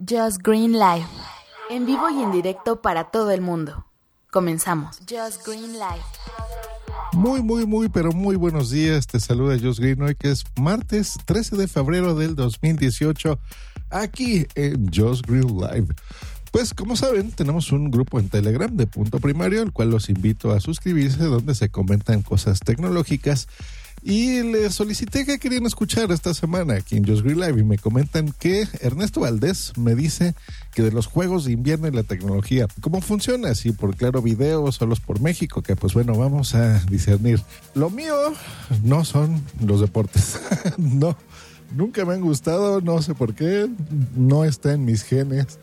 Just Green Live. En vivo y en directo para todo el mundo. Comenzamos. Just Green Live. Muy, muy, muy, pero muy buenos días. Te saluda Just Green hoy que es martes 13 de febrero del 2018 aquí en Just Green Live. Pues como saben, tenemos un grupo en Telegram de punto primario, el cual los invito a suscribirse, donde se comentan cosas tecnológicas y les solicité que querían escuchar esta semana aquí en Just Green Live y me comentan que Ernesto Valdés me dice que de los juegos de invierno y la tecnología, ¿cómo funciona? Si por claro video, solos por México, que pues bueno, vamos a discernir. Lo mío no son los deportes, no, nunca me han gustado, no sé por qué, no está en mis genes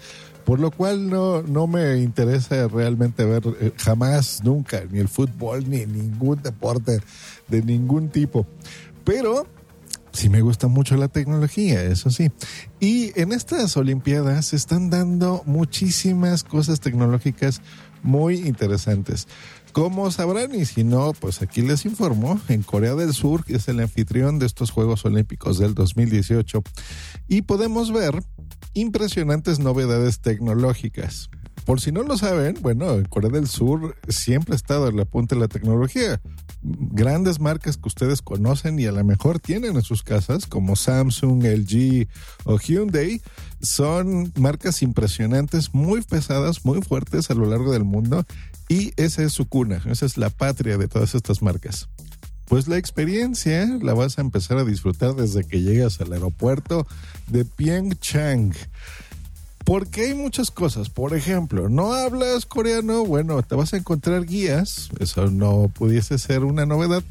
por lo cual no, no me interesa realmente ver eh, jamás, nunca, ni el fútbol, ni ningún deporte de ningún tipo. Pero sí me gusta mucho la tecnología, eso sí. Y en estas Olimpiadas se están dando muchísimas cosas tecnológicas muy interesantes. Como sabrán, y si no, pues aquí les informo, en Corea del Sur, que es el anfitrión de estos Juegos Olímpicos del 2018, y podemos ver impresionantes novedades tecnológicas. Por si no lo saben, bueno, Corea del Sur siempre ha estado en la punta de la tecnología. Grandes marcas que ustedes conocen y a lo mejor tienen en sus casas, como Samsung, LG o Hyundai, son marcas impresionantes, muy pesadas, muy fuertes a lo largo del mundo y esa es su cuna, esa es la patria de todas estas marcas. Pues la experiencia la vas a empezar a disfrutar desde que llegas al aeropuerto de Pyeongchang. Porque hay muchas cosas. Por ejemplo, no hablas coreano, bueno, te vas a encontrar guías. Eso no pudiese ser una novedad.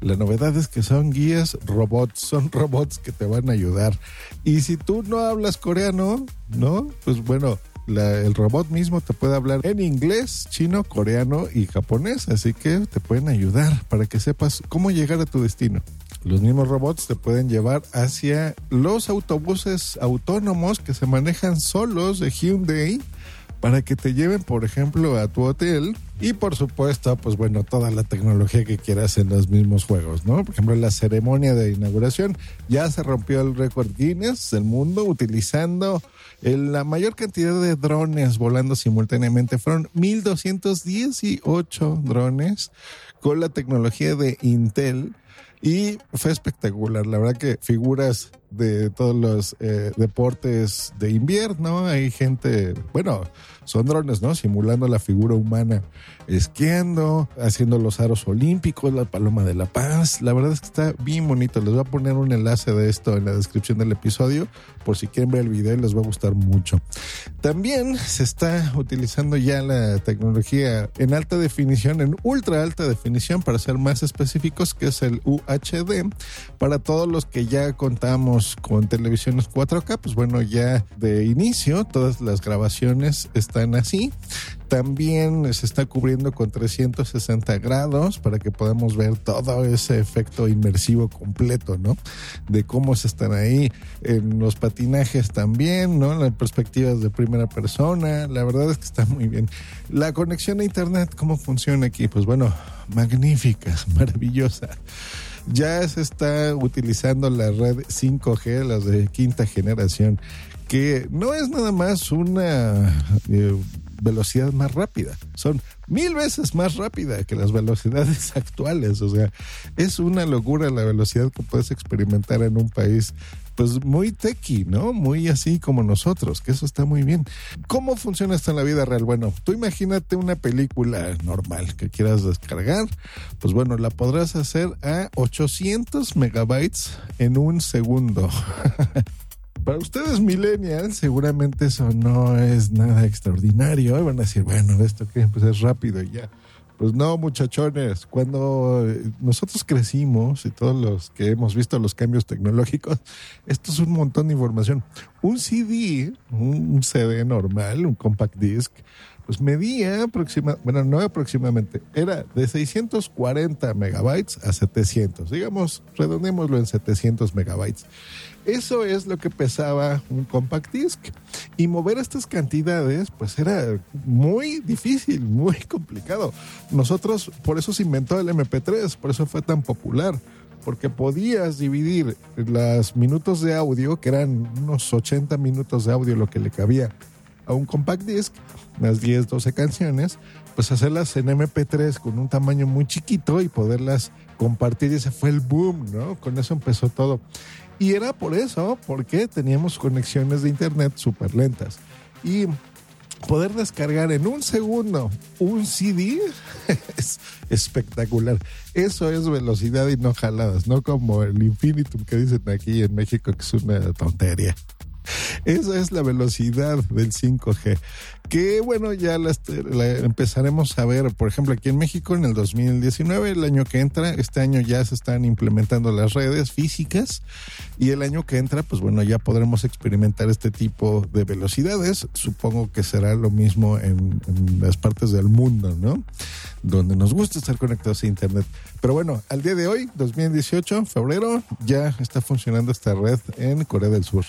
La novedad es que son guías robots, son robots que te van a ayudar. Y si tú no hablas coreano, ¿no? Pues bueno, el robot mismo te puede hablar en inglés, chino, coreano y japonés, así que te pueden ayudar para que sepas cómo llegar a tu destino. Los mismos robots te pueden llevar hacia los autobuses autónomos que se manejan solos de Hyundai para que te lleven, por ejemplo, a tu hotel y por supuesto, pues bueno, toda la tecnología que quieras en los mismos juegos, ¿no? Por ejemplo, la ceremonia de inauguración ya se rompió el récord Guinness del mundo utilizando la mayor cantidad de drones volando simultáneamente. Fueron 1218 drones con la tecnología de Intel y fue espectacular. La verdad que figuras de todos los eh, deportes de invierno, hay gente, bueno, son drones, ¿no? Simulando la figura humana, esquiando, haciendo los aros olímpicos, la paloma de la paz. La verdad es que está bien bonito. Les voy a poner un enlace de esto en la descripción del episodio por si quieren ver el video les va a gustar mucho. También se está utilizando ya la tecnología en alta definición, en ultra alta definición, para ser más específicos, que es el UHD. Para todos los que ya contamos con televisiones 4K, pues bueno, ya de inicio todas las grabaciones están así. También se está cubriendo con 360 grados para que podamos ver todo ese efecto inmersivo completo, ¿no? De cómo se están ahí en los patinajes también, ¿no? Las perspectivas de primera persona. La verdad es que está muy bien. La conexión a internet, ¿cómo funciona aquí? Pues bueno, magnífica, maravillosa ya se está utilizando la red 5G, las de quinta generación, que no es nada más una eh, velocidad más rápida, son mil veces más rápida que las velocidades actuales, o sea, es una locura la velocidad que puedes experimentar en un país pues muy techy, ¿no? Muy así como nosotros, que eso está muy bien. ¿Cómo funciona esto en la vida real? Bueno, tú imagínate una película normal que quieras descargar, pues bueno, la podrás hacer a 800 megabytes en un segundo. Para ustedes millennials, seguramente eso no es nada extraordinario. Van a decir, bueno, esto que pues es rápido y ya. Pues no, muchachones, cuando nosotros crecimos y todos los que hemos visto los cambios tecnológicos, esto es un montón de información. Un CD, un CD normal, un compact disc, pues medía aproximadamente, bueno, no aproximadamente, era de 640 megabytes a 700, digamos, redondémoslo en 700 megabytes. Eso es lo que pesaba un compact disc. Y mover estas cantidades, pues era muy difícil, muy complicado. Nosotros, por eso se inventó el MP3, por eso fue tan popular porque podías dividir los minutos de audio, que eran unos 80 minutos de audio lo que le cabía a un compact disc, unas 10, 12 canciones, pues hacerlas en MP3 con un tamaño muy chiquito y poderlas compartir. Y ese fue el boom, ¿no? Con eso empezó todo. Y era por eso, porque teníamos conexiones de internet súper lentas. Y poder descargar en un segundo un CD es espectacular. Eso es velocidad y no jaladas, no como el Infinitum que dicen aquí en México que es una tontería. Esa es la velocidad del 5G. Que bueno, ya la, empezaremos a ver, por ejemplo, aquí en México en el 2019, el año que entra, este año ya se están implementando las redes físicas y el año que entra, pues bueno, ya podremos experimentar este tipo de velocidades. Supongo que será lo mismo en, en las partes del mundo, ¿no? Donde nos gusta estar conectados a Internet. Pero bueno, al día de hoy, 2018, febrero, ya está funcionando esta red en Corea del Sur.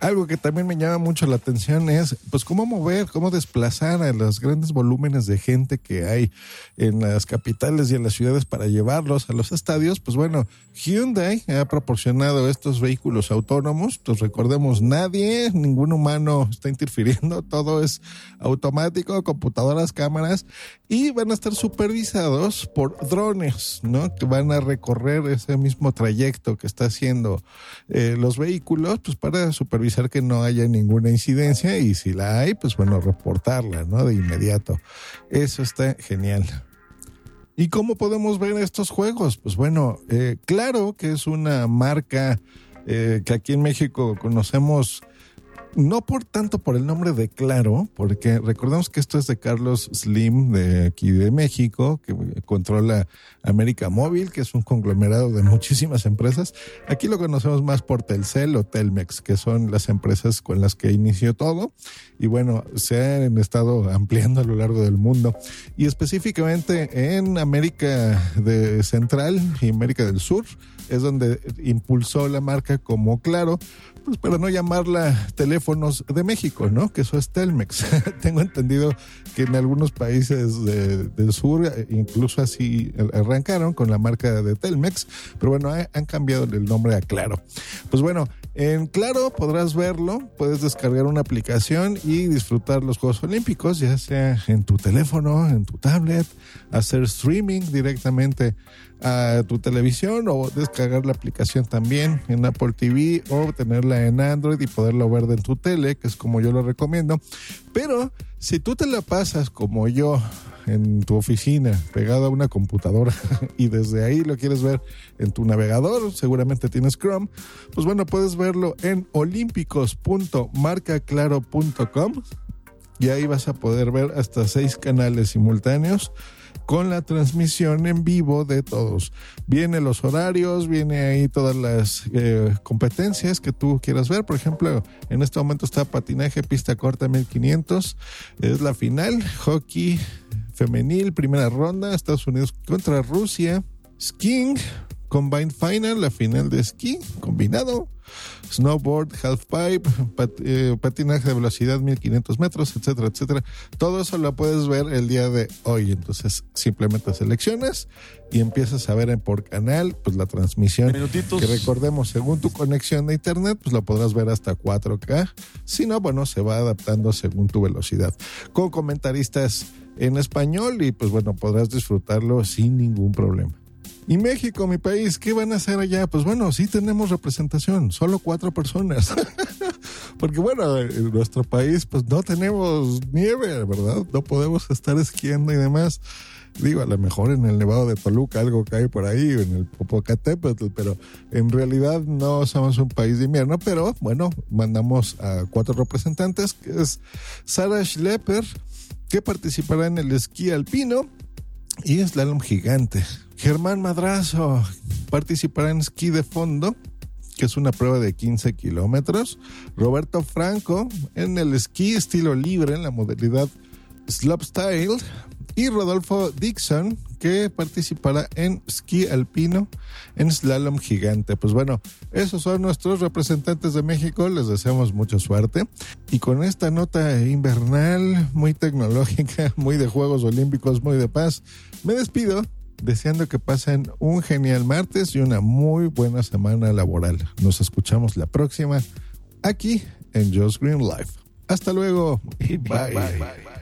Algo que también me llama mucho la atención es, pues, cómo mover, cómo desplazar a los grandes volúmenes de gente que hay en las capitales y en las ciudades para llevarlos a los estadios. Pues bueno, Hyundai ha proporcionado estos vehículos autónomos. Pues recordemos, nadie, ningún humano está interfiriendo, todo es automático, computadoras, cámaras y van a estar supervisados por drones, ¿no? Que van a recorrer ese mismo trayecto que está haciendo eh, los vehículos, pues para supervisar que no haya ninguna incidencia y si la hay, pues bueno, reportarla, ¿no? De inmediato. Eso está genial. ¿Y cómo podemos ver estos juegos? Pues bueno, eh, claro que es una marca eh, que aquí en México conocemos no por tanto por el nombre de Claro, porque recordemos que esto es de Carlos Slim de aquí de México, que controla América Móvil, que es un conglomerado de muchísimas empresas. Aquí lo conocemos más por Telcel o Telmex, que son las empresas con las que inició todo. Y bueno, se han estado ampliando a lo largo del mundo. Y específicamente en América de Central y América del Sur es donde impulsó la marca como Claro, pues para no llamarla teléfonos de México, ¿no? Que eso es Telmex. Tengo entendido que en algunos países del sur incluso así arrancaron con la marca de Telmex, pero bueno, han cambiado el nombre a Claro. Pues bueno, en Claro podrás verlo, puedes descargar una aplicación y disfrutar los Juegos Olímpicos, ya sea en tu teléfono, en tu tablet, hacer streaming directamente a tu televisión o descargar la aplicación también en Apple TV o tenerla en Android y poderlo ver en tu tele, que es como yo lo recomiendo. Pero si tú te la pasas como yo en tu oficina, pegado a una computadora y desde ahí lo quieres ver en tu navegador, seguramente tienes Chrome, pues bueno, puedes verlo en olímpicos.marcaclaro.com y ahí vas a poder ver hasta seis canales simultáneos con la transmisión en vivo de todos. Viene los horarios, viene ahí todas las eh, competencias que tú quieras ver. Por ejemplo, en este momento está patinaje, pista corta 1500, es la final, hockey femenil, primera ronda, Estados Unidos contra Rusia, skiing, combined final, la final de esquí combinado snowboard, halfpipe, eh, patinaje de velocidad 1500 metros, etcétera, etcétera. Todo eso lo puedes ver el día de hoy. Entonces simplemente seleccionas y empiezas a ver en por canal pues la transmisión. Que recordemos, según tu conexión de internet, pues lo podrás ver hasta 4K. Si no, bueno, se va adaptando según tu velocidad. Con comentaristas en español y pues bueno, podrás disfrutarlo sin ningún problema. Y México, mi país, ¿qué van a hacer allá? Pues bueno, sí tenemos representación, solo cuatro personas. Porque bueno, en nuestro país pues no tenemos nieve, ¿verdad? No podemos estar esquiando y demás. Digo, a lo mejor en el Nevado de Toluca algo cae por ahí, en el Popocatépetl, pero en realidad no somos un país de invierno. Pero bueno, mandamos a cuatro representantes, que es Sarah Schlepper, que participará en el esquí alpino y slalom gigante. Germán Madrazo participará en esquí de fondo, que es una prueba de 15 kilómetros. Roberto Franco en el esquí estilo libre, en la modalidad slopestyle. Y Rodolfo Dixon, que participará en esquí alpino en slalom gigante. Pues bueno, esos son nuestros representantes de México. Les deseamos mucha suerte. Y con esta nota invernal, muy tecnológica, muy de Juegos Olímpicos, muy de paz, me despido deseando que pasen un genial martes y una muy buena semana laboral. Nos escuchamos la próxima aquí en Just Green Life. Hasta luego bye, bye